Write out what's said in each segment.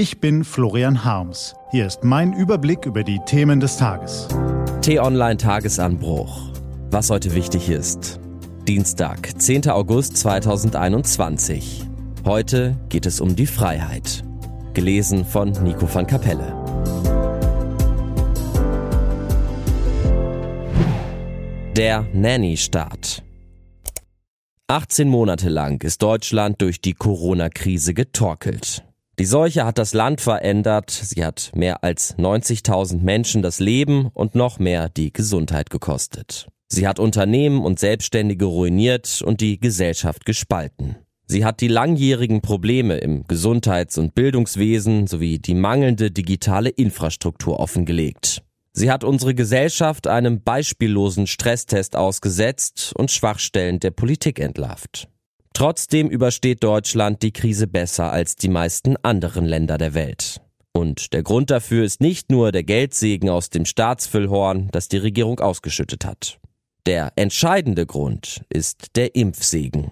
Ich bin Florian Harms. Hier ist mein Überblick über die Themen des Tages. T-Online Tagesanbruch. Was heute wichtig ist. Dienstag, 10. August 2021. Heute geht es um die Freiheit. Gelesen von Nico van Kapelle. Der Nanny-Staat. 18 Monate lang ist Deutschland durch die Corona-Krise getorkelt. Die Seuche hat das Land verändert, sie hat mehr als 90.000 Menschen das Leben und noch mehr die Gesundheit gekostet. Sie hat Unternehmen und Selbstständige ruiniert und die Gesellschaft gespalten. Sie hat die langjährigen Probleme im Gesundheits- und Bildungswesen sowie die mangelnde digitale Infrastruktur offengelegt. Sie hat unsere Gesellschaft einem beispiellosen Stresstest ausgesetzt und Schwachstellen der Politik entlarvt. Trotzdem übersteht Deutschland die Krise besser als die meisten anderen Länder der Welt. Und der Grund dafür ist nicht nur der Geldsegen aus dem Staatsfüllhorn, das die Regierung ausgeschüttet hat. Der entscheidende Grund ist der Impfsegen.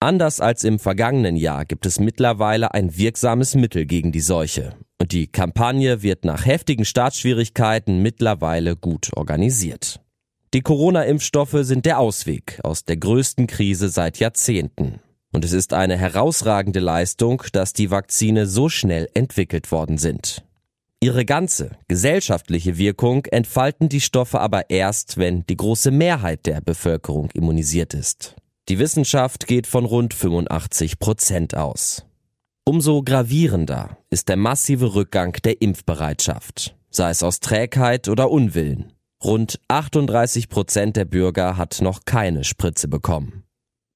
Anders als im vergangenen Jahr gibt es mittlerweile ein wirksames Mittel gegen die Seuche. Und die Kampagne wird nach heftigen Startschwierigkeiten mittlerweile gut organisiert. Die Corona-Impfstoffe sind der Ausweg aus der größten Krise seit Jahrzehnten. Und es ist eine herausragende Leistung, dass die Vakzine so schnell entwickelt worden sind. Ihre ganze gesellschaftliche Wirkung entfalten die Stoffe aber erst, wenn die große Mehrheit der Bevölkerung immunisiert ist. Die Wissenschaft geht von rund 85 Prozent aus. Umso gravierender ist der massive Rückgang der Impfbereitschaft, sei es aus Trägheit oder Unwillen. Rund 38 Prozent der Bürger hat noch keine Spritze bekommen.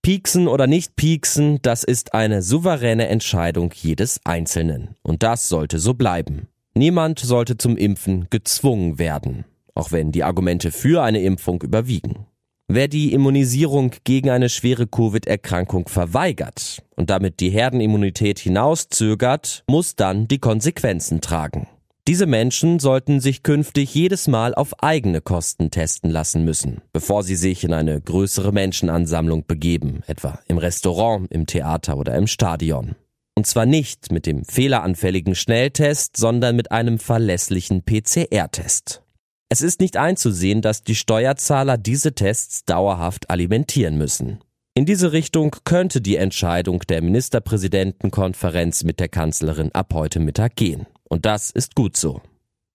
Pieksen oder nicht pieksen, das ist eine souveräne Entscheidung jedes Einzelnen. Und das sollte so bleiben. Niemand sollte zum Impfen gezwungen werden, auch wenn die Argumente für eine Impfung überwiegen. Wer die Immunisierung gegen eine schwere Covid-Erkrankung verweigert und damit die Herdenimmunität hinauszögert, muss dann die Konsequenzen tragen. Diese Menschen sollten sich künftig jedes Mal auf eigene Kosten testen lassen müssen, bevor sie sich in eine größere Menschenansammlung begeben, etwa im Restaurant, im Theater oder im Stadion. Und zwar nicht mit dem fehleranfälligen Schnelltest, sondern mit einem verlässlichen PCR-Test. Es ist nicht einzusehen, dass die Steuerzahler diese Tests dauerhaft alimentieren müssen. In diese Richtung könnte die Entscheidung der Ministerpräsidentenkonferenz mit der Kanzlerin ab heute Mittag gehen. Und das ist gut so.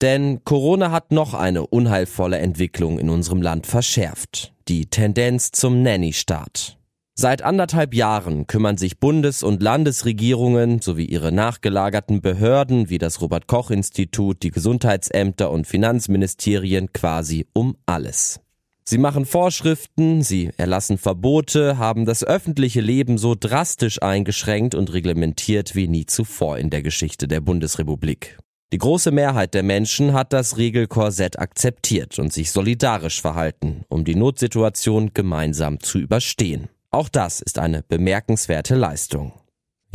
Denn Corona hat noch eine unheilvolle Entwicklung in unserem Land verschärft. Die Tendenz zum Nanny-Staat. Seit anderthalb Jahren kümmern sich Bundes- und Landesregierungen sowie ihre nachgelagerten Behörden wie das Robert Koch Institut, die Gesundheitsämter und Finanzministerien quasi um alles. Sie machen Vorschriften, sie erlassen Verbote, haben das öffentliche Leben so drastisch eingeschränkt und reglementiert wie nie zuvor in der Geschichte der Bundesrepublik. Die große Mehrheit der Menschen hat das Regelkorsett akzeptiert und sich solidarisch verhalten, um die Notsituation gemeinsam zu überstehen. Auch das ist eine bemerkenswerte Leistung.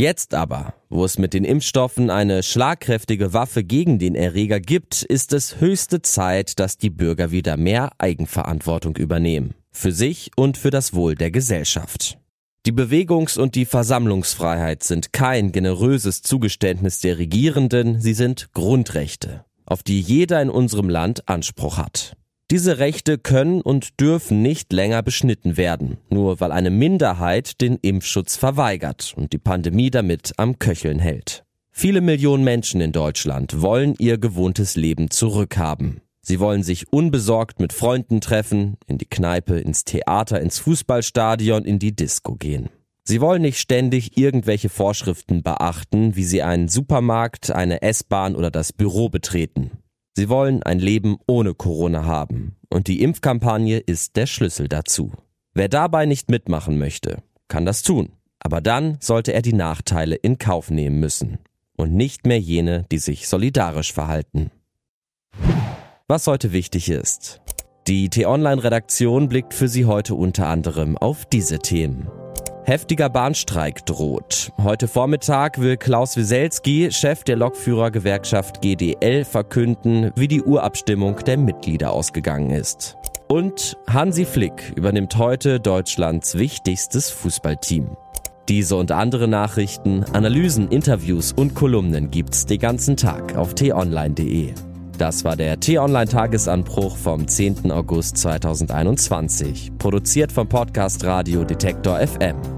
Jetzt aber, wo es mit den Impfstoffen eine schlagkräftige Waffe gegen den Erreger gibt, ist es höchste Zeit, dass die Bürger wieder mehr Eigenverantwortung übernehmen. Für sich und für das Wohl der Gesellschaft. Die Bewegungs- und die Versammlungsfreiheit sind kein generöses Zugeständnis der Regierenden, sie sind Grundrechte, auf die jeder in unserem Land Anspruch hat. Diese Rechte können und dürfen nicht länger beschnitten werden, nur weil eine Minderheit den Impfschutz verweigert und die Pandemie damit am Köcheln hält. Viele Millionen Menschen in Deutschland wollen ihr gewohntes Leben zurückhaben. Sie wollen sich unbesorgt mit Freunden treffen, in die Kneipe, ins Theater, ins Fußballstadion, in die Disco gehen. Sie wollen nicht ständig irgendwelche Vorschriften beachten, wie sie einen Supermarkt, eine S-Bahn oder das Büro betreten. Sie wollen ein Leben ohne Corona haben. Und die Impfkampagne ist der Schlüssel dazu. Wer dabei nicht mitmachen möchte, kann das tun. Aber dann sollte er die Nachteile in Kauf nehmen müssen. Und nicht mehr jene, die sich solidarisch verhalten. Was heute wichtig ist. Die T-Online-Redaktion blickt für Sie heute unter anderem auf diese Themen. Heftiger Bahnstreik droht. Heute Vormittag will Klaus Wieselski, Chef der Lokführergewerkschaft GDL, verkünden, wie die Urabstimmung der Mitglieder ausgegangen ist. Und Hansi Flick übernimmt heute Deutschlands wichtigstes Fußballteam. Diese und andere Nachrichten, Analysen, Interviews und Kolumnen gibt's den ganzen Tag auf t-online.de. Das war der T-Online-Tagesanbruch vom 10. August 2021, produziert vom Podcast Radio Detektor FM.